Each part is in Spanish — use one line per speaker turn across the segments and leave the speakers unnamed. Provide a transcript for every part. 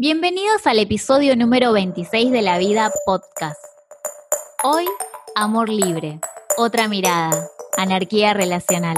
Bienvenidos al episodio número 26 de La Vida Podcast. Hoy, amor libre, otra mirada, anarquía relacional.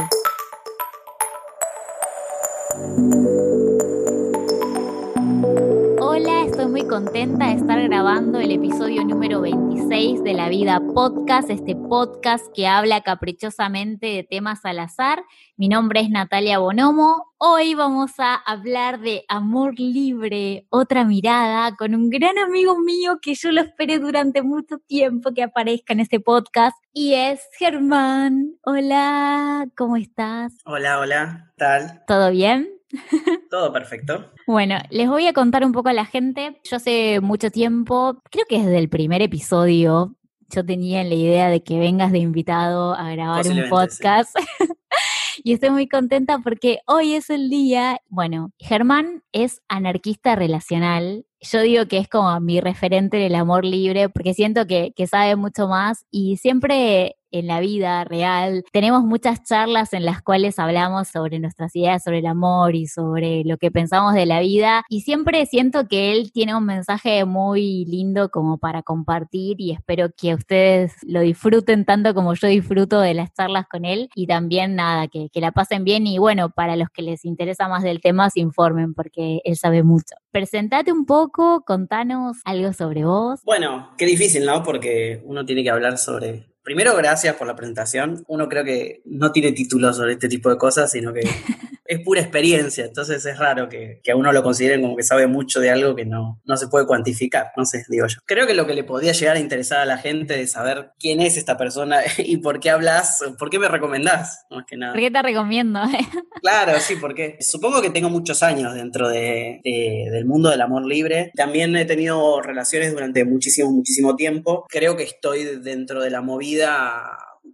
Contenta de estar grabando el episodio número 26 de La Vida Podcast, este podcast que habla caprichosamente de temas al azar. Mi nombre es Natalia Bonomo. Hoy vamos a hablar de amor libre, otra mirada, con un gran amigo mío que yo lo esperé durante mucho tiempo que aparezca en este podcast y es Germán. Hola, ¿cómo estás?
Hola, hola, ¿tal?
¿Todo bien?
Todo perfecto.
Bueno, les voy a contar un poco a la gente. Yo hace mucho tiempo, creo que desde el primer episodio, yo tenía la idea de que vengas de invitado a grabar un podcast. y estoy muy contenta porque hoy es el día, bueno, Germán es anarquista relacional. Yo digo que es como mi referente del amor libre porque siento que, que sabe mucho más y siempre en la vida real. Tenemos muchas charlas en las cuales hablamos sobre nuestras ideas sobre el amor y sobre lo que pensamos de la vida y siempre siento que él tiene un mensaje muy lindo como para compartir y espero que ustedes lo disfruten tanto como yo disfruto de las charlas con él y también nada, que, que la pasen bien y bueno, para los que les interesa más del tema se informen porque él sabe mucho. Presentate un poco, contanos algo sobre vos.
Bueno, qué difícil, ¿no? Porque uno tiene que hablar sobre Primero, gracias por la presentación. Uno creo que no tiene título sobre este tipo de cosas, sino que es pura experiencia. Entonces es raro que, a uno lo consideren como que sabe mucho de algo que no, no se puede cuantificar. No sé, digo yo. Creo que lo que le podría llegar a interesar a la gente es saber quién es esta persona y por qué hablas, por qué me recomendás, más que nada.
¿Por qué te recomiendo?
claro, sí, porque supongo que tengo muchos años dentro de, del mundo del amor libre. También he tenido relaciones durante muchísimo, muchísimo tiempo. Creo que estoy dentro de la movida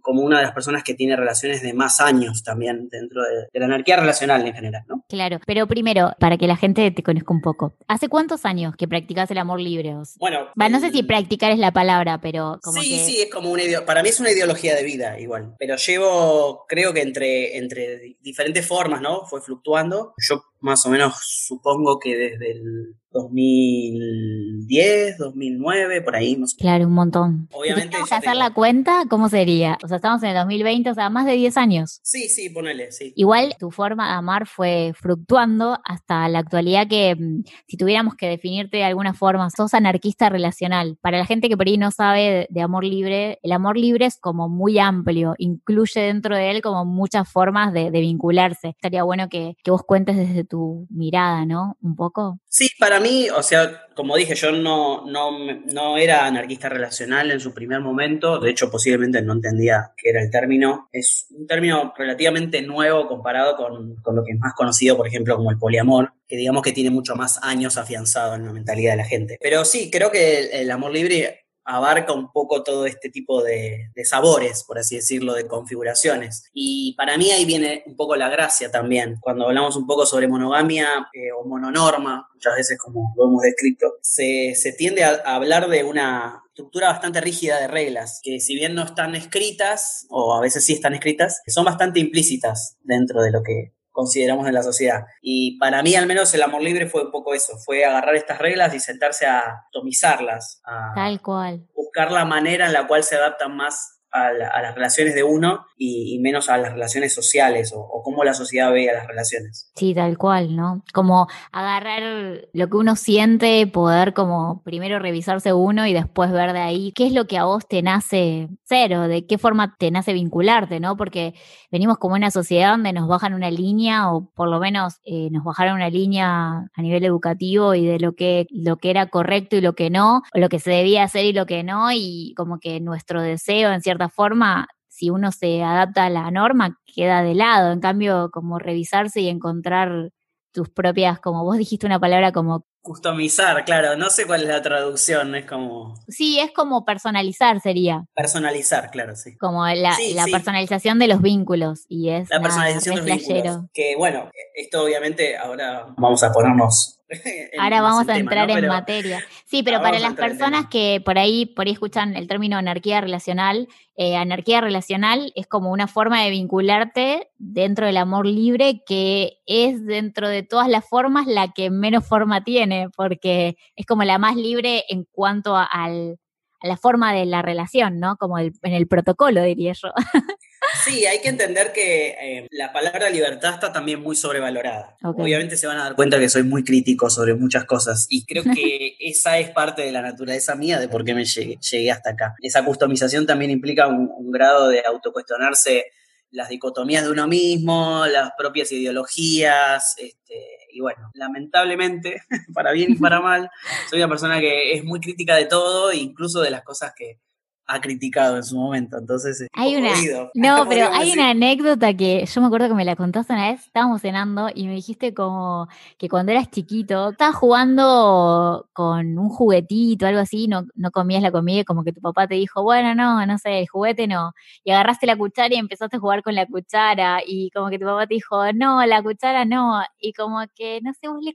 como una de las personas que tiene relaciones de más años también dentro de, la anarquía relacional en general, ¿no?
Claro, pero primero, para que la gente te conozca un poco, ¿hace cuántos años que practicas el amor libre?
Bueno,
no sé si practicar es la palabra, pero como
Sí, sí, es como una para mí es una ideología de vida igual, pero llevo, creo que entre, entre diferentes formas, ¿no? Fue fluctuando. Yo más o menos supongo que desde el 2010, 2009, por ahí. No
Claro, un montón. Obviamente. Si hacer la cuenta, ¿cómo sería? O sea, estamos en el 2020, o sea, más de 10 años.
Sí, sí, ponele, sí.
Igual tu forma de amar fue fluctuando hasta la actualidad que, mm, si tuviéramos que definirte de alguna forma, sos anarquista relacional. Para la gente que por ahí no sabe de, amor libre, el amor libre es como muy amplio, incluye dentro de él como muchas formas de, vincularse. Estaría bueno que, que vos cuentes desde tu mirada, ¿no? Un poco.
Sí, para mí, o sea, como dije, yo no, no, no, era anarquista relacional en su primer momento, de hecho posiblemente no entendía qué era el término. Es un término relativamente nuevo comparado con, con lo que es más conocido, por ejemplo, como el poliamor, que digamos que tiene mucho más años afianzado en la mentalidad de la gente. Pero sí, creo que el amor libre abarca un poco todo este tipo de, sabores, por así decirlo, de configuraciones. Y para mí ahí viene un poco la gracia también. Cuando hablamos un poco sobre monogamia eh, o mononorma, muchas veces como lo hemos descrito, se, tiende a, hablar de una estructura bastante rígida de reglas, que si bien no están escritas, o a veces sí están escritas, son bastante implícitas dentro de lo que consideramos en la sociedad. Y para mí al menos el amor libre fue un poco eso, fue agarrar estas reglas y sentarse a atomizarlas, a
Tal cual.
buscar la manera en la cual se adaptan más a, las relaciones de uno y, menos a las relaciones sociales o, cómo la sociedad ve a las relaciones.
Sí, tal cual, ¿no? Como agarrar lo que uno siente, poder como primero revisarse uno y después ver de ahí qué es lo que a vos te nace ser o de qué forma te nace vincularte, ¿no? Porque venimos como una sociedad donde nos bajan una línea o por lo menos eh, nos bajaron una línea a nivel educativo y de lo que, lo que era correcto y lo que no, o lo que se debía hacer y lo que no, y como que nuestro deseo en cierta forma, si uno se adapta a la norma, queda de lado. En cambio, como revisarse y encontrar tus propias, como vos dijiste una palabra como...
Customizar, claro, no sé cuál es la traducción, es como...
Sí, es como personalizar sería.
Personalizar, claro, sí.
Como la, personalización de los vínculos y es...
La personalización de los vínculos. Que bueno, esto obviamente ahora vamos a ponernos
Ahora vamos a entrar en materia. Sí, pero para las personas que por ahí, por ahí escuchan el término anarquía relacional, eh, anarquía relacional es como una forma de vincularte dentro del amor libre que es dentro de todas las formas la que menos forma tiene, porque es como la más libre en cuanto al a la forma de la relación, ¿no? Como en el protocolo, diría yo.
Sí, hay que entender que eh, la palabra libertad está también muy sobrevalorada. Obviamente se van a dar cuenta que soy muy crítico sobre muchas cosas y creo que esa es parte de la naturaleza mía de por qué me llegué, hasta acá. Esa customización también implica un, un grado de autocuestionarse las dicotomías de uno mismo, las propias ideologías, este, y bueno, lamentablemente, para bien y para mal, soy una persona que es muy crítica de todo, incluso de las cosas que, ha criticado en su momento, entonces
hay una no, pero hay una anécdota que yo me acuerdo que me la contaste una vez, estábamos cenando y me dijiste como que cuando eras chiquito estabas jugando con un juguetito, algo así, no, no comías la comida, como que tu papá te dijo, bueno, no, no sé, el juguete no, y agarraste la cuchara y empezaste a jugar con la cuchara y como que tu papá te dijo, no, la cuchara no, y como que, no sé, vos le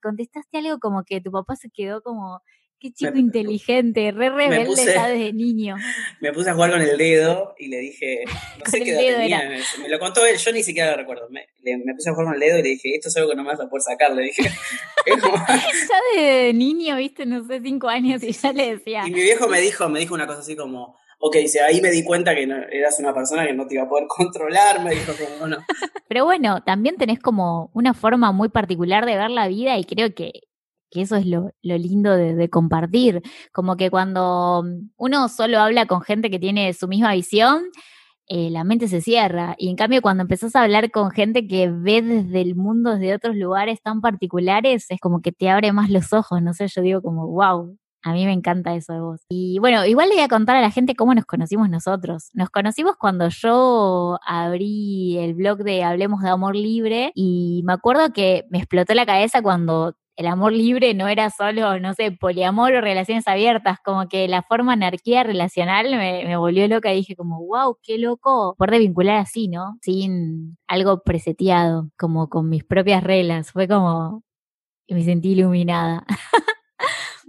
contestaste algo como que tu papá se quedó como Qué chico inteligente, re rebelde ya desde niño.
Me puse a jugar con el dedo y le dije, no sé qué edad tenía, me, lo contó él, yo ni siquiera lo recuerdo. Me, puse a jugar con el dedo y le dije, esto es algo que no me vas a poder sacar, le dije.
ya desde niño, viste, no sé, cinco años y ya le decía.
Y mi viejo me dijo, me dijo una cosa así como, ok, dice, ahí me di cuenta que eras una persona que no te iba a poder controlar, me dijo como, no.
Pero bueno, también tenés como una forma muy particular de ver la vida y creo que que eso es lo, lindo de, compartir, como que cuando uno solo habla con gente que tiene su misma visión, eh, la mente se cierra. Y en cambio, cuando empezás a hablar con gente que ve desde el mundo, desde otros lugares tan particulares, es como que te abre más los ojos, no sé, yo digo como, wow. A mí me encanta eso de vos. Y bueno, igual le voy a contar a la gente cómo nos conocimos nosotros. Nos conocimos cuando yo abrí el blog de Hablemos de Amor Libre y me acuerdo que me explotó la cabeza cuando el amor libre no era solo, no sé, poliamor o relaciones abiertas, como que la forma anarquía relacional me, volvió loca y dije como, wow, qué loco poder vincular así, ¿no? Sin algo preseteado, como con mis propias reglas. Fue como, me sentí iluminada.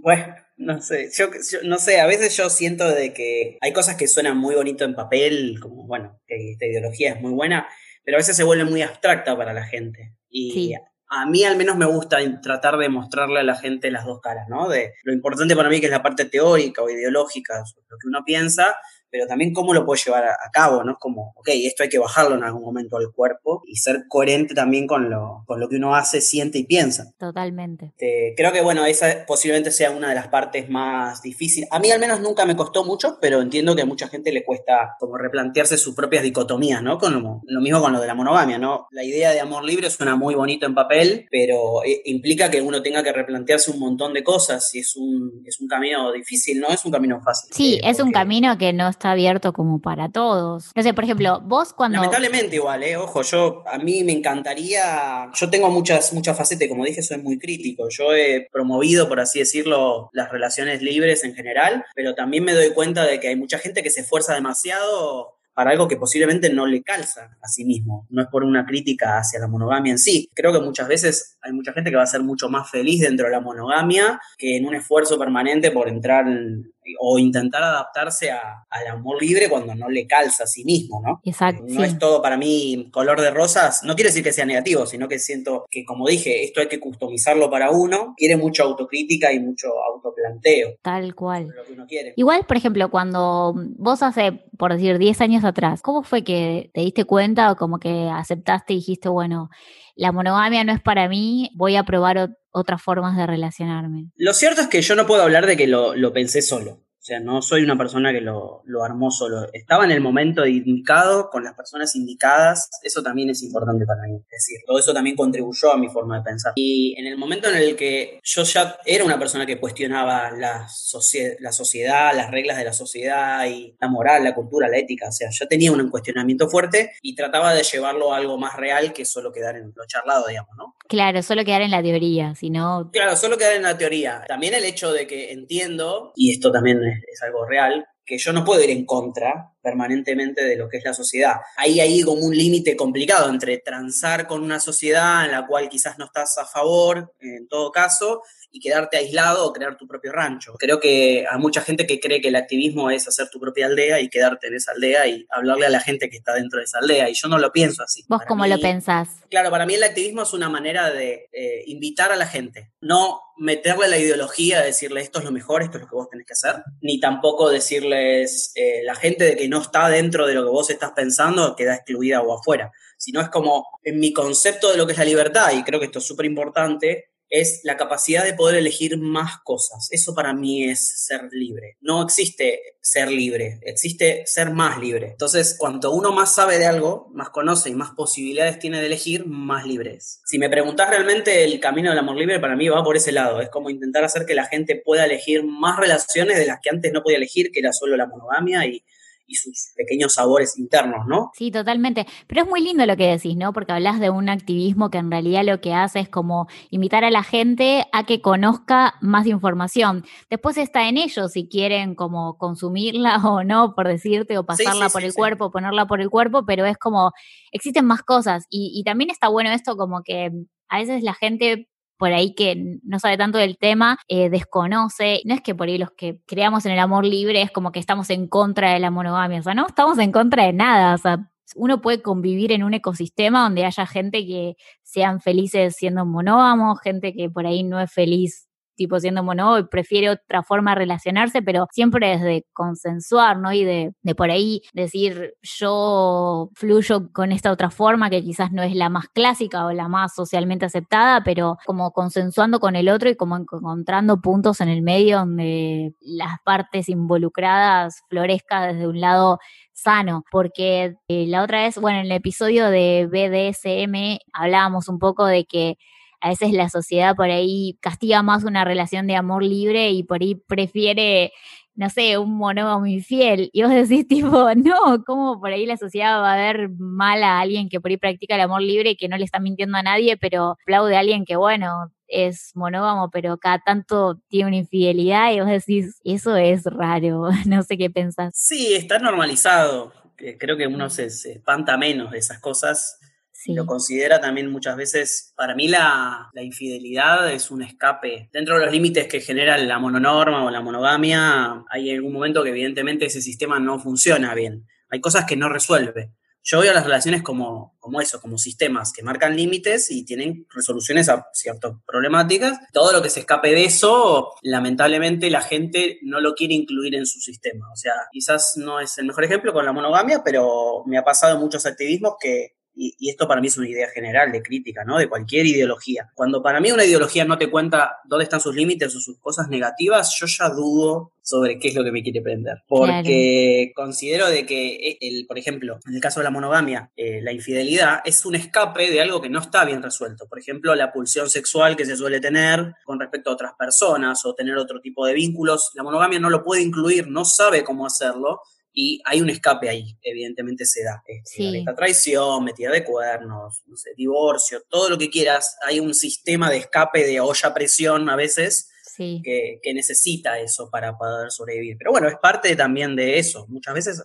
Bueno, no sé, yo, no sé, a veces yo siento de que hay cosas que suenan muy bonito en papel, como bueno, que esta ideología es muy buena, pero a veces se vuelve muy abstracta para la gente. Y a mí al menos me gusta tratar de mostrarle a la gente las dos caras, ¿no? De lo importante para mí que es la parte teórica o ideológica, lo que uno piensa, pero también cómo lo puedo llevar a, cabo, ¿no? Es como, ok, esto hay que bajarlo en algún momento al cuerpo y ser coherente también con lo, con lo que uno hace, siente y piensa.
Totalmente.
creo que, bueno, esa posiblemente sea una de las partes más difíciles. A mí al menos nunca me costó mucho, pero entiendo que a mucha gente le cuesta como replantearse sus propias dicotomías, ¿no? Con lo, mismo con lo de la monogamia, ¿no? La idea de amor libre suena muy bonito en papel, pero eh, implica que uno tenga que replantearse un montón de cosas y es un, es un camino difícil, no es un camino fácil.
Sí, eh, es un camino que no está abierto como para todos. No sé, por ejemplo, vos cuando...
Lamentablemente igual, ¿eh? Ojo, yo, a mí me encantaría, yo tengo muchas, muchas facetas, como dije, soy muy crítico. Yo he promovido, por así decirlo, las relaciones libres en general, pero también me doy cuenta de que hay mucha gente que se esfuerza demasiado para algo que posiblemente no le calza a sí mismo. No es por una crítica hacia la monogamia en sí. Creo que muchas veces hay mucha gente que va a ser mucho más feliz dentro de la monogamia que en un esfuerzo permanente por entrar en, o intentar adaptarse al amor libre cuando no le calza a sí mismo, ¿no?
Exacto.
No es todo para mí color de rosas. No quiere decir que sea negativo, sino que siento que, como dije, esto hay que customizarlo para uno. Quiere mucha autocrítica y mucho autoplanteo.
Tal cual. Igual, por ejemplo, cuando vos hace, por decir, 10 años atrás, ¿cómo fue que te diste cuenta o como que aceptaste y dijiste, bueno, la monogamia no es para mí, voy a probar otras formas de relacionarme.
Lo cierto es que yo no puedo hablar de que lo, lo pensé solo. O sea, no soy una persona que lo, armó solo. Estaba en el momento indicado, con las personas indicadas. Eso también es importante para mí. Es decir, todo eso también contribuyó a mi forma de pensar. Y en el momento en el que yo ya era una persona que cuestionaba la, la sociedad, las reglas de la sociedad y la moral, la cultura, la ética, o sea, ya tenía un cuestionamiento fuerte y trataba de llevarlo a algo más real que solo quedar en lo charlado, digamos, ¿no?
Claro, solo quedar en la teoría, sino...
Claro, solo quedar en la teoría. También el hecho de que entiendo, y esto también es es, algo real, que yo no puedo ir en contra permanentemente de lo que es la sociedad. Ahí hay como un límite complicado entre transar con una sociedad en la cual quizás no estás a favor, en todo caso, y quedarte aislado o crear tu propio rancho. Creo que hay mucha gente que cree que el activismo es hacer tu propia aldea y quedarte en esa aldea y hablarle a la gente que está dentro de esa aldea. Y yo no lo pienso así.
¿Vos cómo lo pensás?
Claro, para mí el activismo es una manera de eh, invitar a la gente, no meterle la ideología, de decirle esto es lo mejor, esto es lo que vos tenés que hacer, ni tampoco decirles eh, la gente de que no está dentro de lo que vos estás pensando queda excluida o afuera, sino es como en mi concepto de lo que es la libertad, y creo que esto es súper importante, es la capacidad de poder elegir más cosas. Eso para mí es ser libre. No existe ser libre, existe ser más libre. Entonces, cuanto uno más sabe de algo, más conoce y más posibilidades tiene de elegir, más libre es. Si me preguntas realmente el camino del amor libre, para mí va por ese lado. Es como intentar hacer que la gente pueda elegir más relaciones de las que antes no podía elegir, que era solo la monogamia y y sus pequeños sabores internos, ¿no?
Sí, totalmente. Pero es muy lindo lo que decís, ¿no? Porque hablas de un activismo que en realidad lo que hace es como invitar a la gente a que conozca más información. Después está en ellos si quieren como consumirla o no, por decirte, o pasarla por el cuerpo, ponerla por el cuerpo, pero es como, existen más cosas. Y, y también está bueno esto como que a veces la gente por ahí que no sabe tanto del tema, eh, desconoce. No es que por ahí los que creamos en el amor libre es como que estamos en contra de la monogamia, o sea, no estamos en contra de nada, o sea, uno puede convivir en un ecosistema donde haya gente que sean felices siendo monógamos, gente que por ahí no es feliz tipo siendo mono y prefiere otra forma de relacionarse, pero siempre desde consensuar, ¿no? Y de, de por ahí decir, yo fluyo con esta otra forma que quizás no es la más clásica o la más socialmente aceptada, pero como consensuando con el otro y como encontrando puntos en el medio donde las partes involucradas florezcan desde un lado sano, porque eh, la otra vez, bueno, en el episodio de BDSM hablábamos un poco de que a veces la sociedad por ahí castiga más una relación de amor libre y por ahí prefiere, no sé, un monógamo infiel. Y vos decís tipo, no, ¿cómo por ahí la sociedad va a ver mal a alguien que por ahí practica el amor libre y que no le está mintiendo a nadie, pero aplaude a alguien que, bueno, es monógamo, pero cada tanto tiene una infidelidad y vos decís, eso es raro, no sé qué pensás.
Sí, está normalizado. Creo que uno se espanta menos de esas cosas lo considera también muchas veces, para mí la, infidelidad es un escape. Dentro de los límites que genera la mononorma o la monogamia, hay algún momento que evidentemente ese sistema no funciona bien. Hay cosas que no resuelve. Yo veo las relaciones como, como eso, como sistemas que marcan límites y tienen resoluciones a ciertas problemáticas. Todo lo que se escape de eso, lamentablemente la gente no lo quiere incluir en su sistema. O sea, quizás no es el mejor ejemplo con la monogamia, pero me ha pasado en muchos activismos que y, esto para mí es una idea general de crítica, ¿no? De cualquier ideología. Cuando para mí una ideología no te cuenta dónde están sus límites o sus cosas negativas, yo ya dudo sobre qué es lo que me quiere prender. Porque considero de que, eh, el, por ejemplo, en el caso de la monogamia, eh, la infidelidad es un escape de algo que no está bien resuelto. Por ejemplo, la pulsión sexual que se suele tener con respecto a otras personas o tener otro tipo de vínculos. La monogamia no lo puede incluir, no sabe cómo hacerlo y hay un escape ahí, evidentemente se da. Esta traición, metida de cuernos, no sé, divorcio, todo lo que quieras, hay un sistema de escape de olla a presión a veces que, necesita eso para poder sobrevivir. Pero bueno, es parte también de eso. Muchas veces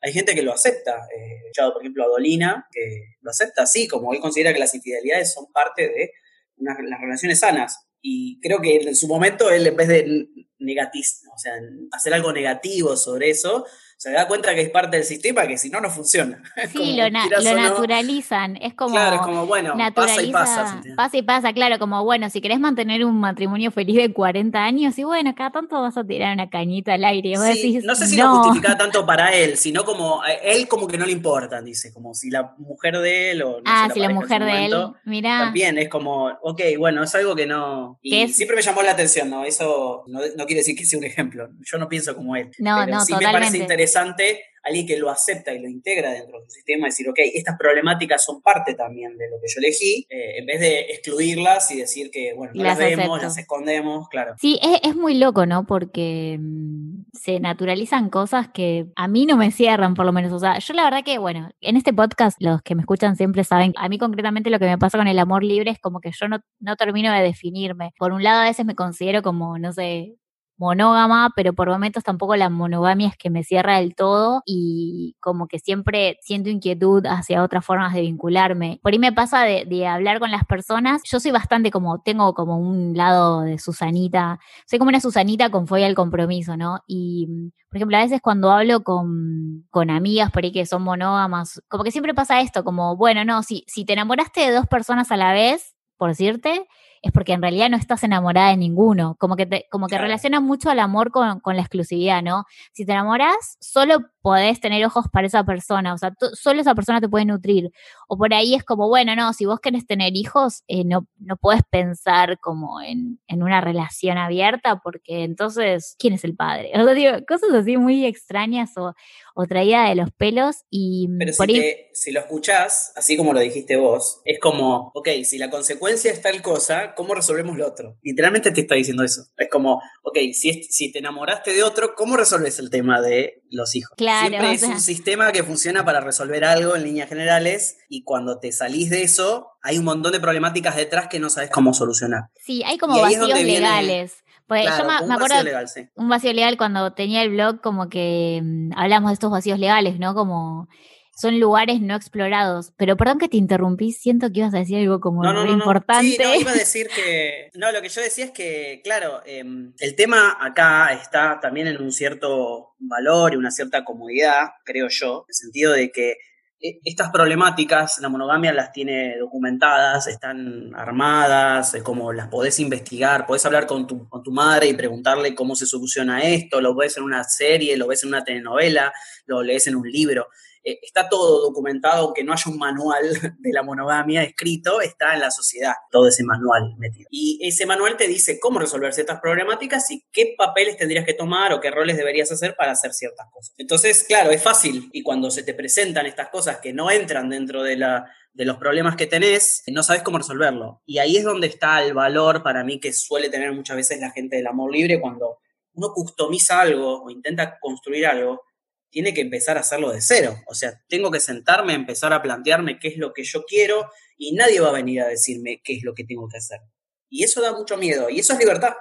hay gente que lo acepta. He escuchado, por ejemplo, a Dolina, que lo acepta así, como él considera que las infidelidades son parte de las relaciones sanas. Y creo que en su momento él, en vez de negativo, o sea, hacer algo negativo sobre eso, se da cuenta que es parte del sistema que si no, no funciona.
Sí, lo, naturalizan. Es como.
Claro, es como, bueno, pasa y pasa.
Pasa y pasa, claro, como, bueno, si querés mantener un matrimonio feliz de 40 años, y bueno, cada tanto vas a tirar una cañita al aire.
no sé si lo justifica tanto para él, sino como, él como que no le importa, dice, como si la mujer de él o.
ah, si la mujer de él, mira.
También es como, ok, bueno, es algo que no. Y siempre me llamó la atención, ¿no? Eso no, quiere decir que sea un ejemplo. Yo no pienso como él.
No,
pero
no,
sí me parece interesante alguien que lo acepta y lo integra dentro de su sistema, decir, ok, estas problemáticas son parte también de lo que yo elegí, eh, en vez de excluirlas y decir que, bueno, no las, vemos, las escondemos, claro.
Sí, es, muy loco, ¿no? Porque mm, se naturalizan cosas que a mí no me cierran, por lo menos. O sea, yo la verdad que, bueno, en este podcast, los que me escuchan siempre saben, a mí concretamente lo que me pasa con el amor libre es como que yo no, no termino de definirme. Por un lado, a veces me considero como, no sé, monógama, pero por momentos tampoco la monogamia es que me cierra del todo y como que siempre siento inquietud hacia otras formas de vincularme. Por ahí me pasa de, hablar con las personas, yo soy bastante como, tengo como un lado de Susanita, soy como una Susanita con fobia al compromiso, ¿no? Y, por ejemplo, a veces cuando hablo con, con amigas por ahí que son monógamas, como que siempre pasa esto, como, bueno, no, si, si te enamoraste de dos personas a la vez, por decirte, es porque en realidad no estás enamorada de ninguno. Como que, te, como que relaciona mucho al amor con, con, la exclusividad, ¿no? Si te enamoras, solo podés tener ojos para esa persona, o sea, solo esa persona te puede nutrir. O por ahí es como, bueno, no, si vos querés tener hijos, eh, no, no podés pensar como en, en, una relación abierta, porque entonces, ¿quién es el padre? O sea, digo, cosas así muy extrañas o, o traída de los pelos y...
Pero si, te, si lo escuchás, así como lo dijiste vos, es como, ok, si la consecuencia es tal cosa, ¿cómo resolvemos lo otro? Literalmente te está diciendo eso. Es como, ok, si, si te enamoraste de otro, ¿cómo resolves el tema de los hijos?
Claro,
Siempre es un sistema que funciona para resolver algo en líneas generales y cuando te salís de eso, hay un montón de problemáticas detrás que no sabes cómo solucionar.
Sí, hay como vacíos legales. Pues yo me, un acuerdo vacío legal, sí. un vacío legal cuando tenía el blog como que mmm, hablamos de estos vacíos legales, ¿no? Como son lugares no explorados. Pero perdón que te interrumpí, siento que ibas a decir algo como
no, no,
no, importante. Sí,
no, iba a decir que. No, lo que yo decía es que, claro, eh, el tema acá está también en un cierto valor y una cierta comodidad, creo yo, en el sentido de que e, estas problemáticas, la monogamia las tiene documentadas, están armadas, es como las podés investigar, podés hablar con tu, con tu madre y preguntarle cómo se soluciona esto, lo ves en una serie, lo ves en una telenovela, lo lees en un libro. Eh, está todo documentado, aunque no haya un manual de la monogamia escrito, está en la sociedad todo ese manual metido. Y ese manual te dice cómo resolver ciertas problemáticas y qué papeles tendrías que tomar o qué roles deberías hacer para hacer ciertas cosas. Entonces, claro, es fácil y cuando se te presentan estas cosas que no entran dentro de la de los problemas que tenés, no sabes cómo resolverlo. Y ahí es donde está el valor para mí que suele tener muchas veces la gente del amor libre cuando uno customiza algo o intenta construir algo tiene que empezar a hacerlo de cero. O sea, tengo que sentarme, empezar a plantearme qué es lo que yo quiero y nadie va a venir a decirme qué es lo que tengo que hacer. Y eso da mucho miedo y eso es libertad.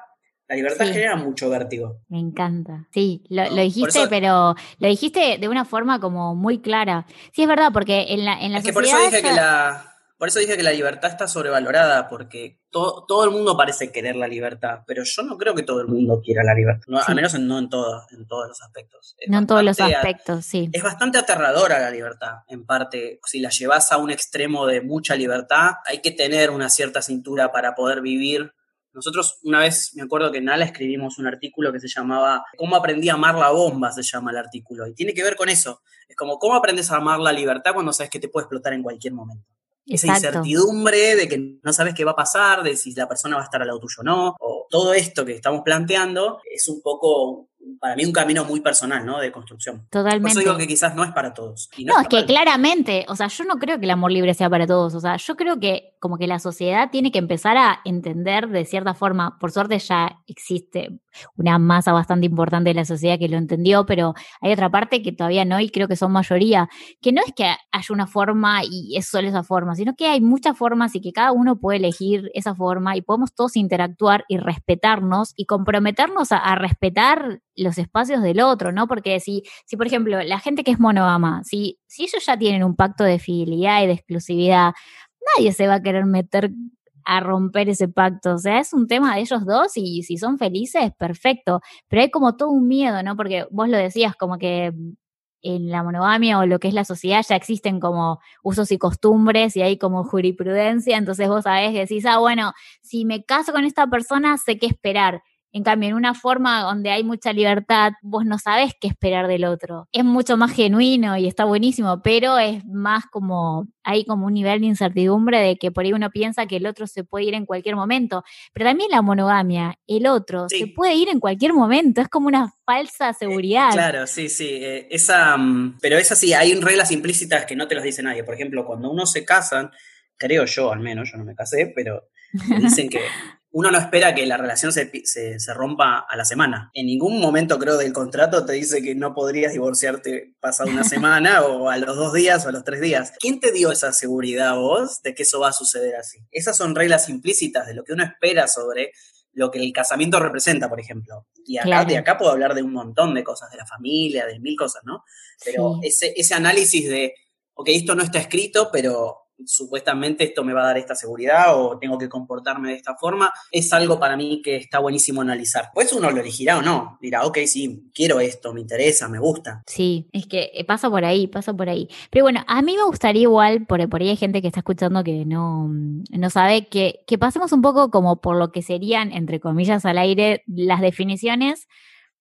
La libertad sí. genera mucho vértigo.
Me encanta. Sí, lo, lo dijiste, eso, pero lo dijiste de una forma como muy clara. Sí, es verdad, porque en la, en la
es
sociedad.
Que por eso dije ya... que la por eso dije que la libertad está sobrevalorada, porque to, todo el mundo parece querer la libertad, pero yo no creo que todo el mundo quiera la libertad, no, sí. al menos en, no en, todo, en todos los aspectos.
Es no en todos los aspectos, sí.
Es bastante aterradora la libertad, en parte. Si la llevas a un extremo de mucha libertad, hay que tener una cierta cintura para poder vivir. Nosotros una vez, me acuerdo que en ALA escribimos un artículo que se llamaba ¿Cómo aprendí a amar la bomba? se llama el artículo. Y tiene que ver con eso. Es como, ¿cómo aprendes a amar la libertad cuando sabes que te puede explotar en cualquier momento? Esa incertidumbre de que no sabes qué va a pasar, de si la persona va a estar al lado tuyo o no, o todo esto que estamos planteando es un poco para mí un camino muy personal, ¿no? De construcción.
Totalmente.
Por eso digo que quizás no es para todos.
no, no es, que claramente, o sea, yo no creo que el amor libre sea para todos, o sea, yo creo que como que la sociedad tiene que empezar a entender de cierta forma, por suerte ya existe una masa bastante importante de la sociedad que lo entendió, pero hay otra parte que todavía no y creo que son mayoría, que no es que haya una forma y es solo esa forma, sino que hay muchas formas y que cada uno puede elegir esa forma y podemos todos interactuar y respetarnos y comprometernos a, respetar los espacios del otro, ¿no? Porque si, si por ejemplo, la gente que es monógama, si, si ellos ya tienen un pacto de fidelidad y de exclusividad, nadie se va a querer meter a romper ese pacto. O sea, es un tema de ellos dos y si son felices, perfecto. Pero hay como todo un miedo, ¿no? Porque vos lo decías, como que en la monogamia o lo que es la sociedad ya existen como usos y costumbres y hay como jurisprudencia, entonces vos sabés, decís, ah, bueno, si me caso con esta persona, sé qué esperar. En cambio, en una forma donde hay mucha libertad, vos no sabés qué esperar del otro. Es mucho más genuino y está buenísimo, pero es más como, hay como un nivel de incertidumbre de que por ahí uno piensa que el otro se puede ir en cualquier momento. Pero también la monogamia, el otro sí. se puede ir en cualquier momento, es como una falsa seguridad.
Eh, claro, sí, sí. Eh, esa, um, pero es así, hay reglas implícitas que no te las dice nadie. Por ejemplo, cuando uno se casan, creo yo al menos, yo no me casé, pero dicen que uno no espera que la relación se, se, se, rompa a la semana. En ningún momento, creo, del contrato te dice que no podrías divorciarte pasado una semana o a los dos días o a los tres días. ¿Quién te dio esa seguridad vos de que eso va a suceder así? Esas son reglas implícitas de lo que uno espera sobre lo que el casamiento representa, por ejemplo. Y acá, de acá puedo hablar de un montón de cosas, de la familia, de mil cosas, ¿no? Pero ese, ese análisis de, ok, esto no está escrito, pero supuestamente esto me va a dar esta seguridad o tengo que comportarme de esta forma, es algo para mí que está buenísimo analizar. Pues uno lo elegirá o no, dirá, ok, sí, quiero esto, me interesa, me gusta.
Sí, es que eh, pasa por ahí, pasa por ahí. Pero bueno, a mí me gustaría igual, por, por ahí hay gente que está escuchando que no, no sabe, que, que pasemos un poco como por lo que serían, entre comillas, al aire las definiciones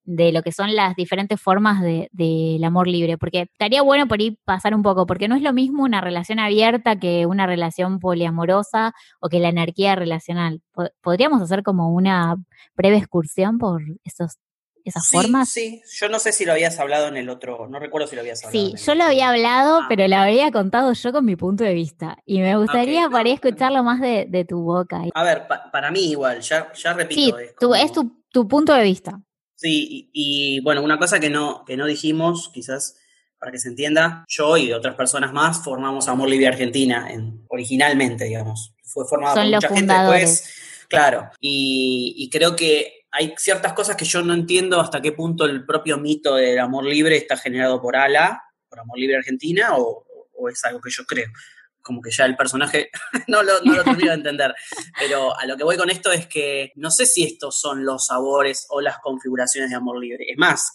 de lo que son las diferentes formas del de, amor libre, porque estaría bueno por ahí pasar un poco, porque no es lo mismo una relación abierta que una relación poliamorosa o que la anarquía relacional. ¿Podríamos hacer como una breve excursión por esos, esas formas?
Sí, yo no sé si lo habías hablado en el otro, no recuerdo si lo habías hablado.
Sí, yo lo había hablado, ah. pero lo había contado yo con mi punto de vista, y me gustaría por ahí escucharlo más de, tu boca.
A ver, para mí igual, ya, ya repito.
Sí, es, tu, tu punto de vista.
Sí, y, bueno, una cosa que no, que no dijimos, quizás para que se entienda, yo y otras personas más formamos Amor Libre Argentina en, originalmente, digamos. Fue formado por mucha gente después. Claro, y, creo que hay ciertas cosas que yo no entiendo hasta qué punto el propio mito del amor libre está generado por ALA, por Amor Libre Argentina, o, o es algo que yo creo como que ya el personaje no lo, no lo termino de entender. Pero a lo que voy con esto es que no sé si estos son los sabores o las configuraciones de amor libre. Es más,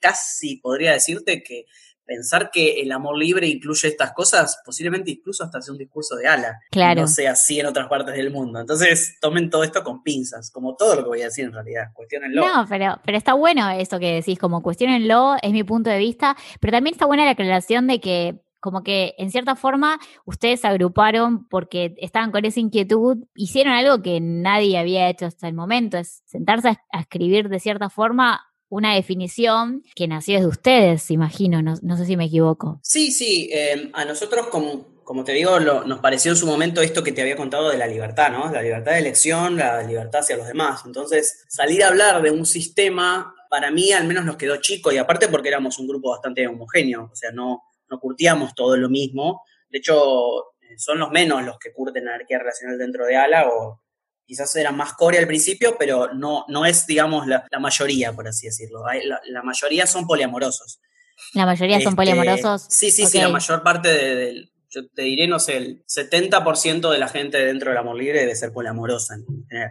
casi podría decirte que pensar que el amor libre incluye estas cosas, posiblemente incluso hasta sea un discurso de ala.
Claro.
No sea así en otras partes del mundo. Entonces, tomen todo esto con pinzas, como todo lo que voy a decir en realidad. Cuestionenlo.
No, pero, pero está bueno eso que decís, como cuestionenlo, es mi punto de vista, pero también está buena la aclaración de que como que en cierta forma ustedes se agruparon porque estaban con esa inquietud, hicieron algo que nadie había hecho hasta el momento, es sentarse a, escribir de cierta forma una definición que nació de ustedes, imagino, no, sé si me equivoco.
Sí, sí, em, a nosotros como, como te digo, nos pareció en su momento esto que te había contado de la libertad, ¿no? La libertad de elección, la libertad hacia los demás. Entonces, salir a hablar de un sistema, para mí al menos nos quedó chico y aparte porque éramos un grupo bastante homogéneo, o sea, no, no curtíamos todo lo mismo. De hecho, eh, son los menos los que curten anarquía relacional dentro de ALA, o quizás eran más core al principio, pero no, no es, digamos, la, mayoría, por así decirlo. La, mayoría son poliamorosos.
¿La mayoría son este, poliamorosos?
Sí, sí, sí, la mayor parte del yo te diré, no sé, el 70% de la gente dentro del amor libre debe ser poliamorosa,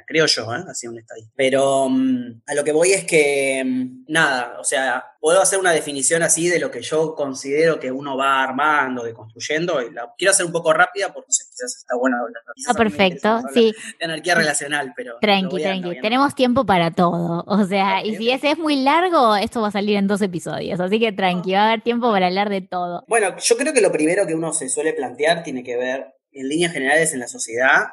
creo yo, ¿eh? así un estadístico. Pero mm, a lo que voy es que, mm, nada, o sea, puedo hacer una definición así de lo que yo considero que uno va armando, de construyendo, y la quiero hacer un poco rápida porque quizás está bueno hablar.
Ah, perfecto, sí.
De anarquía relacional, pero...
Tranqui, tranqui, tenemos tiempo para todo, o sea, y si ese es muy largo, esto va a salir en dos episodios, así que tranqui, va a haber tiempo para hablar de todo.
Bueno, yo creo que lo primero que uno se suele plantear tiene que ver en líneas generales en la sociedad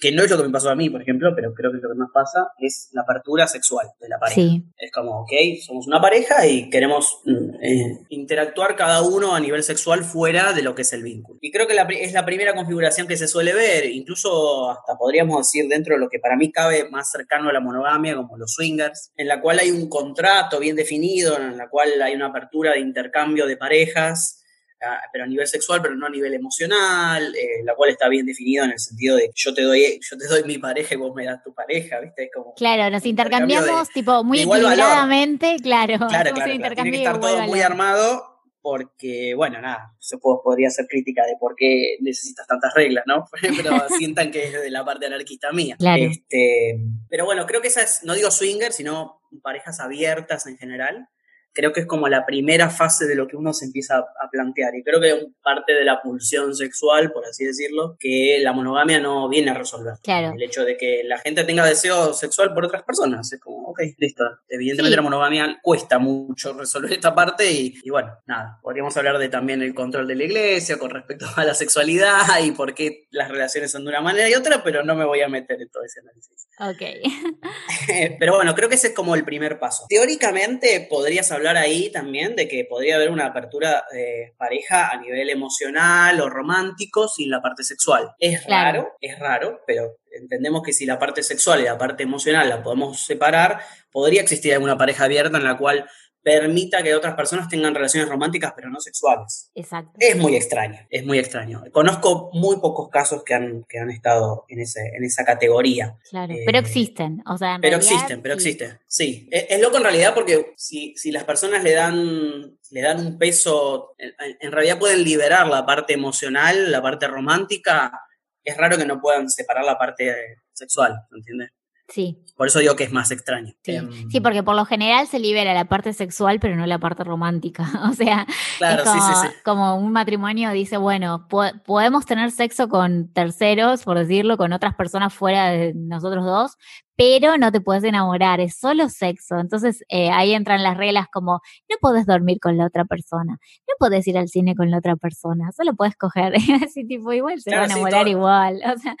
que no es lo que me pasó a mí, por ejemplo, pero creo que lo que más pasa es la apertura sexual de la pareja. Es como, ok, somos una pareja y queremos mm, eh, interactuar cada uno a nivel sexual fuera de lo que es el vínculo. Y creo que es la primera configuración que se suele ver, incluso hasta podríamos decir dentro de lo que para mí cabe más cercano a la monogamia, como los swingers, en la cual hay un contrato bien definido, en la cual hay una apertura de intercambio de parejas pero a nivel sexual, pero no a nivel emocional, eh, la cual está bien definido en el sentido de yo te doy, yo te doy mi pareja y vos me das tu pareja, ¿viste? como
claro, nos intercambiamos tipo muy equilibradamente, claro.
Claro, claro, Tiene que estar todo muy armado porque, bueno, nada, se podría hacer crítica de por qué necesitas tantas reglas, ¿no? pero sientan que es de la parte anarquista mía.
Claro.
Este, pero bueno, creo que esa es, no digo swinger, sino parejas abiertas en general, creo que es como la primera fase de lo que uno se empieza a, plantear. Y creo que es parte de la pulsión sexual, por así decirlo, que la monogamia no viene a resolver.
Claro.
El hecho de que la gente tenga deseo sexual por otras personas. Es como, ok, listo. Evidentemente la monogamia cuesta mucho resolver esta parte y, bueno, nada. Podríamos hablar de también el control de la iglesia con respecto a la sexualidad y por qué las relaciones son de una manera y otra, pero no me voy a meter en todo ese análisis.
Ok.
pero bueno, creo que ese es como el primer paso. Teóricamente podrías hablar ahí también de que podría haber una apertura de pareja a nivel emocional o romántico sin la parte sexual. Es raro, es raro, pero entendemos que si la parte sexual y la parte emocional la podemos separar, podría existir alguna pareja abierta en la cual permita que otras personas tengan relaciones románticas pero no sexuales.
Exacto.
Es muy extraño, es muy extraño. Conozco muy pocos casos que han, que han estado en, ese, en esa categoría.
Claro, pero eh, existen, o sea,
Pero existen, pero existen, sí. Es, loco en realidad porque si, si las personas le dan, le dan un peso, en, en realidad pueden liberar la parte emocional, la parte romántica, es raro que no puedan separar la parte sexual, ¿entiendes?
Sí.
Por eso digo que es más extraño.
Em, sí. porque por lo general se libera la parte sexual, pero no la parte romántica. O sea, como, un matrimonio dice, bueno, podemos tener sexo con terceros, por decirlo, con otras personas fuera de nosotros dos, pero no te puedes enamorar, es solo sexo. Entonces eh, ahí entran las reglas como no puedes dormir con la otra persona, no puedes ir al cine con la otra persona, solo puedes coger. Así tipo, igual se va a enamorar igual. O sea,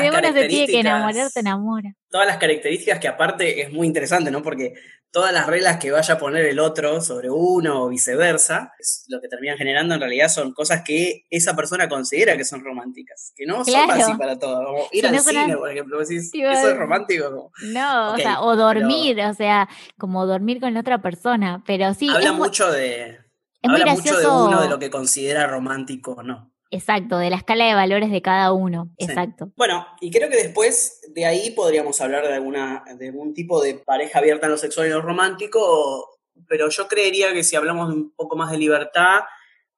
si uno se tiene que enamorar, te enamora.
Todas las características que aparte es muy interesante, ¿no? Porque todas las reglas que vaya a poner el otro sobre uno o viceversa, lo que terminan generando en realidad son cosas que esa persona considera que son románticas, que no son así para todo. Como ir al cine, por ejemplo, decís, ¿eso es romántico?
No, o sea, o dormir, o sea, como dormir con otra persona, pero sí.
Habla mucho de... habla mucho de uno de lo que considera romántico o no.
Exacto, de la escala de valores de cada uno. Exacto.
Bueno, y creo que después de ahí podríamos hablar de alguna, de algún tipo de pareja abierta en lo sexual y lo romántico, pero yo creería que si hablamos un poco más de libertad,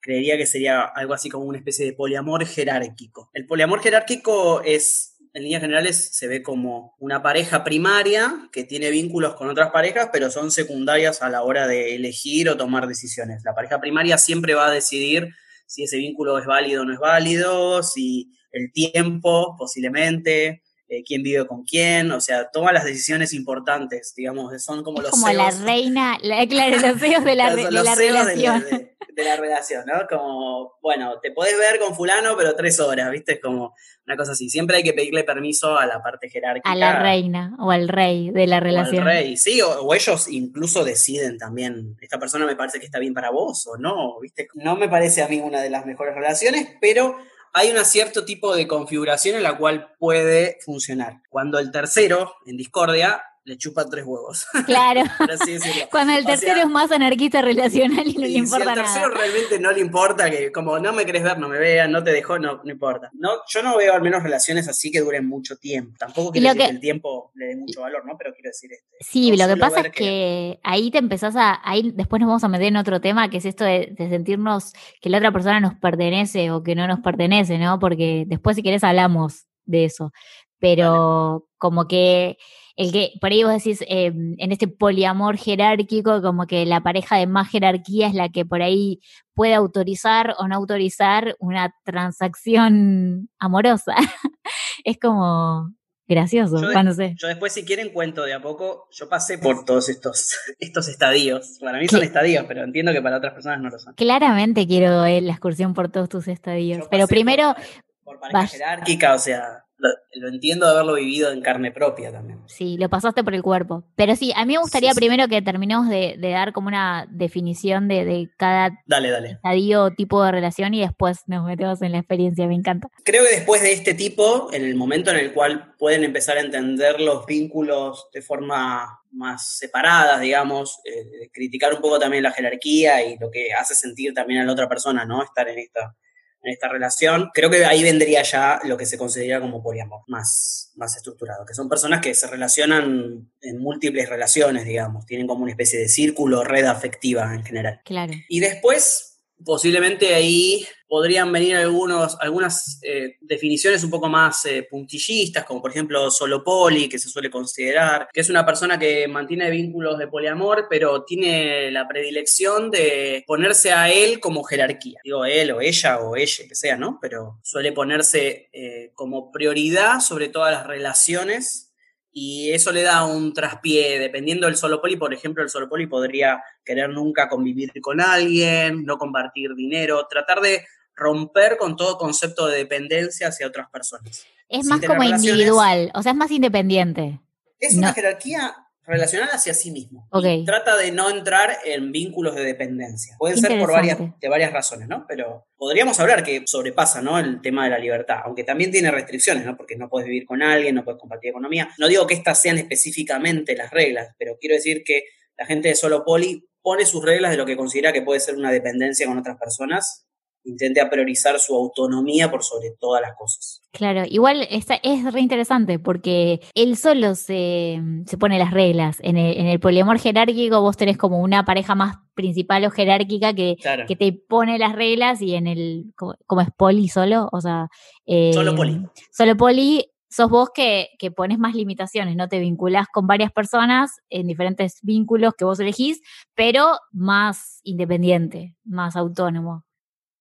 creería que sería algo así como una especie de poliamor jerárquico. El poliamor jerárquico es, en líneas generales, se ve como una pareja primaria que tiene vínculos con otras parejas, pero son secundarias a la hora de elegir o tomar decisiones. La pareja primaria siempre va a decidir si ese vínculo es válido o no es válido, si el tiempo posiblemente, eh, quién vive con quién, o sea, toma las decisiones importantes, digamos, son como los
como la reina, la, claro, los feos de la, de la relación.
De, la relación, ¿no? Como, bueno, te podés ver con fulano, pero tres horas, ¿viste? Es como una cosa así. Siempre hay que pedirle permiso a la parte jerárquica.
A la reina o al rey de la relación.
O al rey, sí, o, ellos incluso deciden también, esta persona me parece que está bien para vos o no, ¿viste? No me parece a mí una de las mejores relaciones, pero hay un cierto tipo de configuración en la cual puede funcionar. Cuando el tercero, en discordia, le chupa tres huevos.
Claro. Cuando el tercero es más anarquista relacional y no le importa nada.
Si el tercero realmente no le importa, que como no me querés ver, no me vean, no te dejó, no, no importa. No, yo no veo al menos relaciones así que duren mucho tiempo. Tampoco quiero decir que, el tiempo le dé mucho valor, ¿no? Pero quiero decir este.
Sí, lo que pasa es que, ahí te empezás a, ahí después nos vamos a meter en otro tema, que es esto de, sentirnos que la otra persona nos pertenece o que no nos pertenece, ¿no? Porque después si querés hablamos de eso. Pero como que el que, por ahí vos decís, em, en este poliamor jerárquico, como que la pareja de más jerarquía es la que por ahí puede autorizar o no autorizar una transacción amorosa. es como gracioso,
yo, sé. Yo después, si quieren, cuento de a poco. Yo pasé por todos estos, estos estadios. Para mí son estadios, pero entiendo que para otras personas no lo son.
Claramente quiero la excursión por todos tus estadios. Pero primero.
Por, pareja jerárquica, o sea lo, entiendo de haberlo vivido en carne propia también.
Sí, lo pasaste por el cuerpo. Pero sí, a mí me gustaría primero que terminemos de, dar como una definición de, cada
dale, dale.
estadio tipo de relación y después nos metemos en la experiencia, me encanta.
Creo que después de este tipo, en el momento en el cual pueden empezar a entender los vínculos de forma más separada, digamos, eh, criticar un poco también la jerarquía y lo que hace sentir también a la otra persona, ¿no? Estar en esta en esta relación, creo que ahí vendría ya lo que se considera como poliamor, más, más estructurado, que son personas que se relacionan en múltiples relaciones, digamos, tienen como una especie de círculo, red afectiva en general.
Claro.
Y después posiblemente ahí podrían venir algunos, algunas eh, definiciones un poco más eh, puntillistas, como por ejemplo solo poli, que se suele considerar, que es una persona que mantiene vínculos de poliamor, pero tiene la predilección de ponerse a él como jerarquía. Digo él o ella o ella, que sea, ¿no? Pero suele ponerse eh, como prioridad sobre todas las relaciones y eso le da un traspié, dependiendo del solo poli, por ejemplo, el solo poli podría querer nunca convivir con alguien, no compartir dinero, tratar de romper con todo concepto de dependencia hacia otras personas.
Es más como individual, o sea, es más independiente.
Es una jerarquía relacional hacia sí mismo. trata de no entrar en vínculos de dependencia. Pueden ser por varias, de varias razones, ¿no? Pero podríamos hablar que sobrepasa, ¿no? El tema de la libertad, aunque también tiene restricciones, ¿no? Porque no puedes vivir con alguien, no puedes compartir economía. No digo que estas sean específicamente las reglas, pero quiero decir que la gente de solo poli pone sus reglas de lo que considera que puede ser una dependencia con otras personas intente priorizar su autonomía por sobre todas las cosas.
Claro, igual está, es re interesante porque él solo se, se pone las reglas. En el, en el, poliamor jerárquico vos tenés como una pareja más principal o jerárquica que, que te pone las reglas y en el, como, es poli solo, o sea...
Eh, solo poli.
Solo poli sos vos que, que, pones más limitaciones, no te vinculás con varias personas en diferentes vínculos que vos elegís, pero más independiente, más autónomo.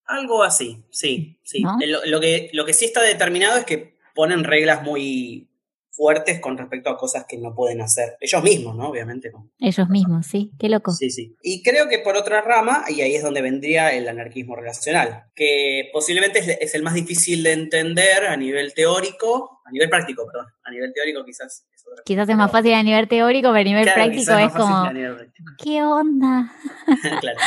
Algo así, sí, sí. Lo, que, lo que sí está determinado es que ponen reglas muy fuertes con respecto a cosas que no pueden hacer. Ellos mismos, ¿no? Obviamente. ¿no?
Ellos mismos, sí, qué loco.
Sí, sí. Y creo que por otra rama, y ahí es donde vendría el anarquismo relacional, que posiblemente es, el más difícil de entender a nivel teórico, a nivel práctico, perdón. A nivel teórico quizás
es otra Quizás es más fácil a nivel teórico, pero a nivel práctico es, como... ¿Qué onda?
claro.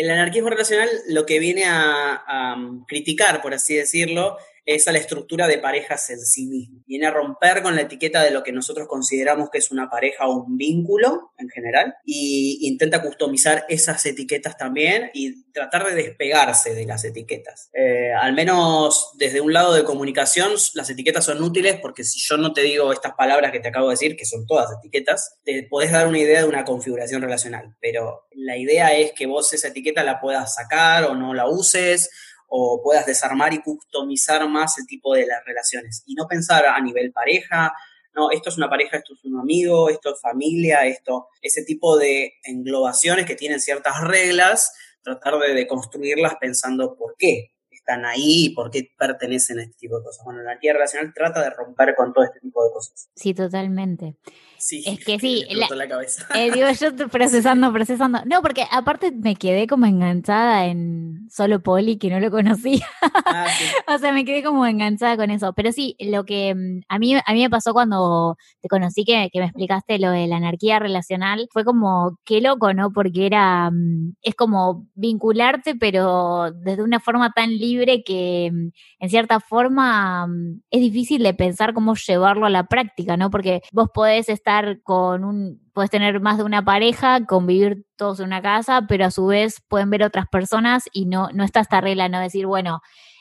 El anarquismo relacional lo que viene a, criticar, por así decirlo, es a la estructura de parejas en sí mismo. Viene a romper con la etiqueta de lo que nosotros consideramos que es una pareja o un vínculo en general y intenta customizar esas etiquetas también y tratar de despegarse de las etiquetas. Eh, al menos desde un lado de comunicación, las etiquetas son útiles porque si yo no te digo estas palabras que te acabo de decir, que son todas etiquetas, te podés dar una idea de una configuración relacional, pero la idea es que vos esa etiqueta la puedas sacar o no la uses o puedas desarmar y customizar más el tipo de las relaciones. Y no pensar a nivel pareja, no, esto es una pareja, esto es un amigo, esto es familia, esto, ese tipo de englobaciones que tienen ciertas reglas, tratar de deconstruirlas pensando por qué están ahí y por qué pertenecen a este tipo de cosas. Bueno, la anarquía relacional trata de romper con todo este tipo de cosas.
Sí, totalmente.
Sí,
es que sí,
la, cabeza.
Eh, digo, yo procesando, procesando. No, porque aparte me quedé como enganchada en solo Poli, que no lo conocía. Ah, o sea, me quedé como enganchada con eso. Pero sí, lo que mm, a mí, a mí me pasó cuando te conocí, que, que me explicaste lo de la anarquía relacional, fue como, qué loco, ¿no? Porque era, mm, es como vincularte, pero desde una forma tan libre que mm, en cierta forma es difícil de pensar cómo llevarlo a la práctica, ¿no? Porque vos podés estar con un, puedes tener más de una pareja, convivir todos en una casa, pero a su vez pueden ver otras personas y no, no está esta regla, no decir, bueno,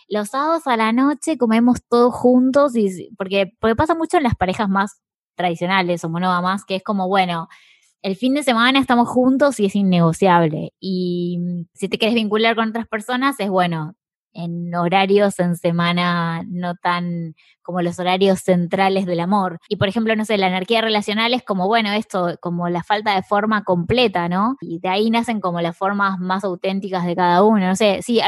los sábados a la noche comemos todos juntos, porque, porque pasa mucho en las parejas más tradicionales o monógamas, que es como, bueno, el fin de semana estamos juntos y es innegociable. Y si te quieres vincular con otras personas, es bueno, en horarios en semana no tan como los horarios centrales del amor. Y por ejemplo, no sé, la anarquía relacional es como, bueno, esto, como la falta de forma completa, ¿no? Y de ahí nacen como las formas más auténticas de cada uno. No sé, sí,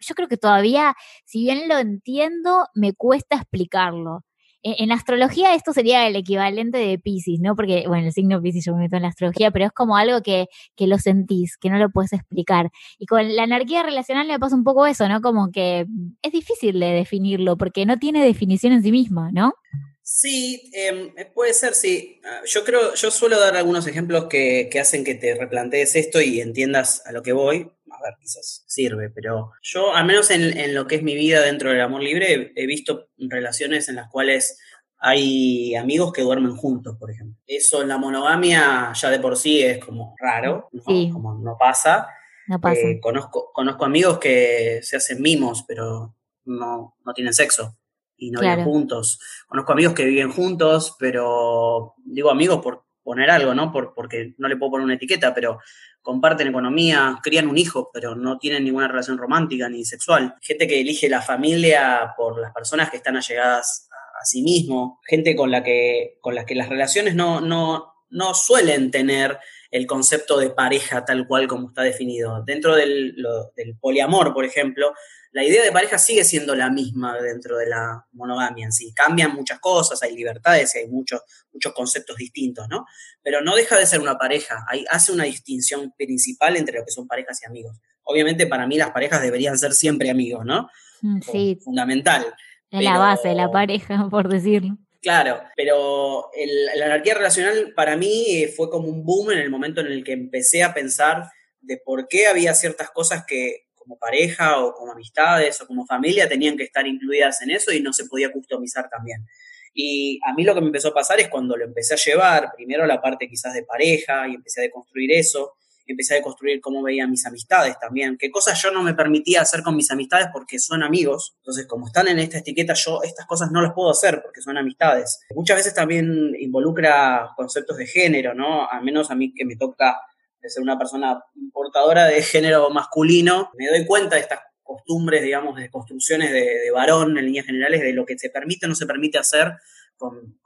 yo creo que todavía, si bien lo entiendo, me cuesta explicarlo en, astrología esto sería el equivalente de Pisces, ¿no? Porque, bueno, el signo Pisces yo me meto en la astrología, pero es como algo que, que lo sentís, que no lo puedes explicar. Y con la anarquía relacional me pasa un poco eso, ¿no? Como que es difícil de definirlo porque no tiene definición en sí misma, ¿no?
Sí, em, puede ser, sí. Ah, yo creo, yo suelo dar algunos ejemplos que, que hacen que te replantees esto y entiendas a lo que voy a ver, quizás sirve, pero yo, al menos en, lo que es mi vida dentro del amor libre, he, visto relaciones en las cuales hay amigos que duermen juntos, por ejemplo. Eso en la monogamia ya de por sí es como raro, como no pasa.
No pasa.
Eh, conozco, conozco amigos que se hacen mimos, pero no, no tienen sexo y no viven juntos. Conozco amigos que viven juntos, pero digo amigos por poner algo, ¿no? Por, porque no le puedo poner una etiqueta, pero comparten economía, crían un hijo, pero no tienen ninguna relación romántica ni sexual. Gente que elige la familia por las personas que están allegadas a, sí mismo, gente con la que, con las que las relaciones no, no, no suelen tener el concepto de pareja tal cual como está definido. Dentro del, del poliamor, por ejemplo, la idea de pareja sigue siendo la misma dentro de la monogamia en sí. Cambian muchas cosas, hay libertades y hay muchos, muchos conceptos distintos, ¿no? Pero no deja de ser una pareja. Hay, hace una distinción principal entre lo que son parejas y amigos. Obviamente para mí las parejas deberían ser siempre amigos, ¿no?
Mm, sí.
Fundamental.
Es la base de la pareja, por decirlo.
Claro, pero la anarquía relacional para mí fue como un boom en el momento en el que empecé a pensar de por qué había ciertas cosas que como pareja o como amistades o como familia tenían que estar incluidas en eso y no se podía customizar también. Y a mí lo que me empezó a pasar es cuando lo empecé a llevar, primero la parte quizás de pareja y empecé a deconstruir eso, empecé a construir cómo veía mis amistades también, qué cosas yo no me permitía hacer con mis amistades porque son amigos. Entonces, como están en esta etiqueta, yo estas cosas no las puedo hacer porque son amistades. Muchas veces también involucra conceptos de género, ¿no? Al menos a mí que me toca de ser una persona portadora de género masculino, me doy cuenta de estas costumbres, digamos, de construcciones de, varón en líneas generales, de lo que se permite o no se permite hacer con,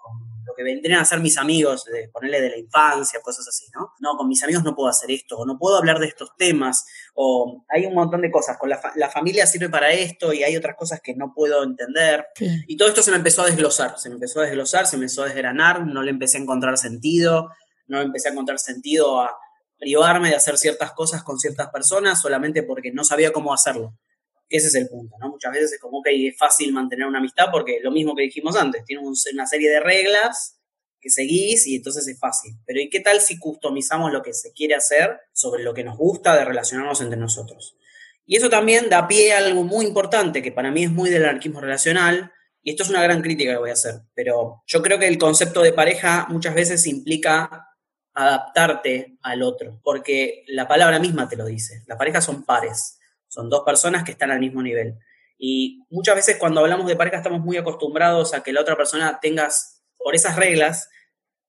lo que vendrían a ser mis amigos, de ponerle de la infancia, cosas así, ¿no? No, con mis amigos no puedo hacer esto, o no puedo hablar de estos temas, o hay un montón de cosas, con la, la familia sirve para esto y hay otras cosas que no puedo entender. Y todo esto se me empezó a desglosar, se me empezó a desglosar, se me empezó a desgranar, no le empecé a encontrar sentido, no empecé a encontrar sentido a privarme de hacer ciertas cosas con ciertas personas solamente porque no sabía cómo hacerlo. Ese es el punto, ¿no? Muchas veces es como que es fácil mantener una amistad porque lo mismo que dijimos antes, tiene una serie de reglas que seguís y entonces es fácil. Pero ¿y qué tal si customizamos lo que se quiere hacer sobre lo que nos gusta de relacionarnos entre nosotros? Y eso también da pie a algo muy importante que para mí es muy del anarquismo relacional, y esto es una gran crítica que voy a hacer, pero yo creo que el concepto de pareja muchas veces implica adaptarte al otro, porque la palabra misma te lo dice. Las parejas son pares, son dos personas que están al mismo nivel. Y muchas veces cuando hablamos de pareja estamos muy acostumbrados a que la otra persona tengas, por esas reglas,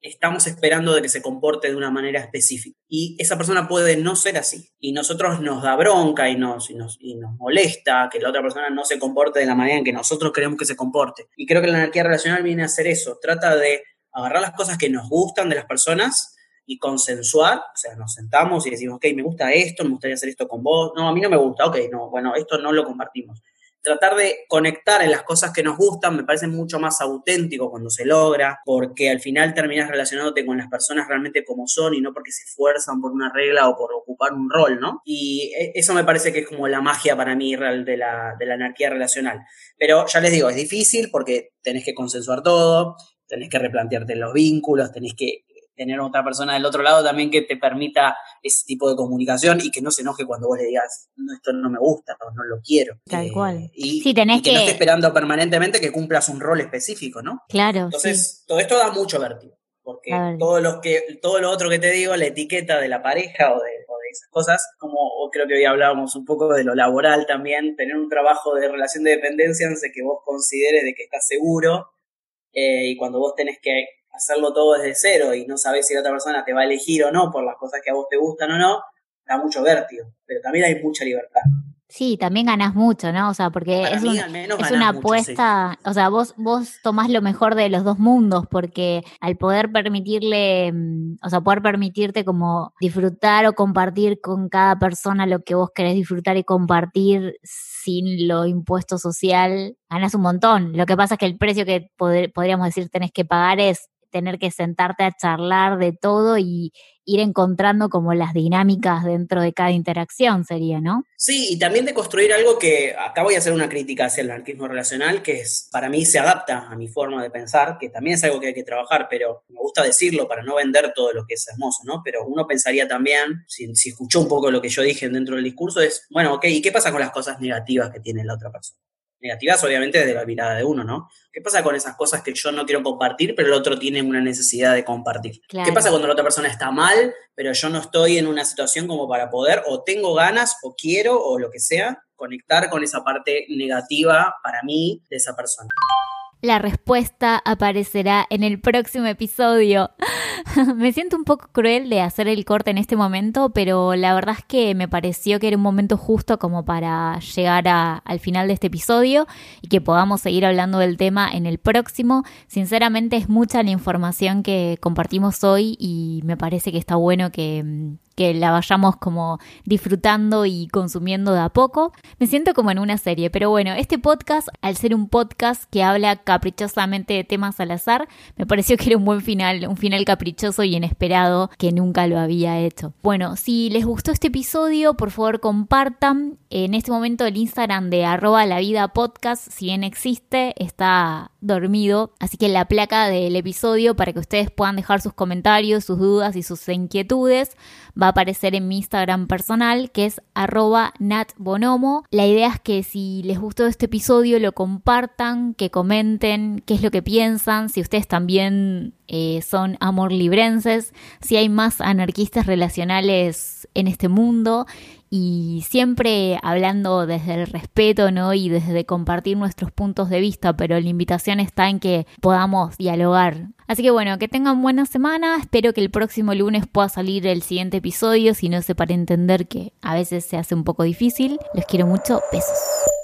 estamos esperando de que se comporte de una manera específica. Y esa persona puede no ser así. Y nosotros nos da bronca y nos, y nos, y nos molesta que la otra persona no se comporte de la manera en que nosotros queremos que se comporte. Y creo que la anarquía relacional viene a hacer eso. Trata de agarrar las cosas que nos gustan de las personas y consensuar, o sea, nos sentamos y decimos, ok, me gusta esto, me gustaría hacer esto con vos, no, a mí no me gusta, ok, no, bueno, esto no lo compartimos. Tratar de conectar en las cosas que nos gustan me parece mucho más auténtico cuando se logra, porque al final terminas relacionándote con las personas realmente como son y no porque se esfuerzan por una regla o por ocupar un rol, ¿no? Y e, eso me parece que es como la magia para mí de la, de la anarquía relacional. Pero ya les digo, es difícil porque tenés que consensuar todo, tenés que replantearte los vínculos, tenés que tener otra persona del otro lado también que te permita ese tipo de comunicación y que no se enoje cuando vos le digas, no, esto no me gusta, no, no lo quiero.
Tal cual.
Y, sí, tenés que, no esté esperando permanentemente que cumplas un rol específico, ¿no?
Claro.
Entonces, todo esto da mucho vértigo, porque todo lo, que, todo lo otro que te digo, la etiqueta de la pareja o de, esas cosas, como creo que hoy hablábamos un poco de lo laboral también, tener un trabajo de relación de dependencia hace que vos consideres de que estás seguro eh, y cuando vos tenés que hacerlo todo desde cero y no sabes si la otra persona te va a elegir o no por las cosas que a vos te gustan o no, da mucho vértigo, pero también hay mucha libertad.
Sí, también ganas mucho, ¿no? O sea, porque es, es una apuesta, o sea, vos, vos tomás lo mejor de los dos mundos, porque al poder permitirle, mm, o sea, poder permitirte como disfrutar o compartir con cada persona lo que vos querés disfrutar y compartir sin lo impuesto social, ganas un montón. Lo que pasa es que el precio que podríamos decir tenés que pagar es tener que sentarte a charlar de todo y ir encontrando como las dinámicas dentro de cada interacción sería, ¿no?
Sí, y también de construir algo que acá voy a hacer una crítica hacia el anarquismo relacional, que es para mí se adapta a mi forma de pensar, que también es algo que hay que trabajar, pero me gusta decirlo para no vender todo lo que es hermoso, ¿no? Pero uno pensaría también, si, si escuchó un poco lo que yo dije dentro del discurso, es, bueno, ok, ¿y qué pasa con las cosas negativas que tiene la otra persona? Negativas, obviamente, desde la mirada de uno, ¿no? ¿Qué pasa con esas cosas que yo no quiero compartir, pero el otro tiene una necesidad de compartir? ¿Qué pasa cuando la otra persona está mal, pero yo no estoy en una situación como para poder, o tengo ganas, o quiero, o lo que sea, conectar con esa parte negativa para mí de esa persona?
La respuesta aparecerá en el próximo episodio. me siento un poco cruel de hacer el corte en este momento, pero la verdad es que me pareció que era un momento justo como para llegar al final de este episodio y que podamos seguir hablando del tema en el próximo. Sinceramente es mucha la información que compartimos hoy y me parece que está bueno que mm, que la vayamos como disfrutando y consumiendo de a poco. Me siento como en una serie, pero bueno, este podcast, al ser un podcast que habla caprichosamente de temas al azar, me pareció que era un buen final, un final caprichoso y inesperado que nunca lo había hecho. Bueno, si les gustó este episodio, por favor compartan. En este momento el Instagram de arroba la vida podcast, si bien existe, está dormido. Así que la placa del episodio para que ustedes puedan dejar sus comentarios, sus dudas y sus inquietudes va a aparecer en mi Instagram personal que es arroba natbonomo. La idea es que si les gustó este episodio lo compartan, que comenten qué es lo que piensan, si ustedes también eh, son amor librenses, si hay más anarquistas relacionales en este mundo y siempre hablando desde el respeto, ¿no? Y desde compartir nuestros puntos de vista, pero la invitación está en que podamos dialogar. Así que bueno, que tengan buena semana, espero que el próximo lunes pueda salir el siguiente episodio, si no sé para entender que a veces se hace un poco difícil. Los quiero mucho, besos.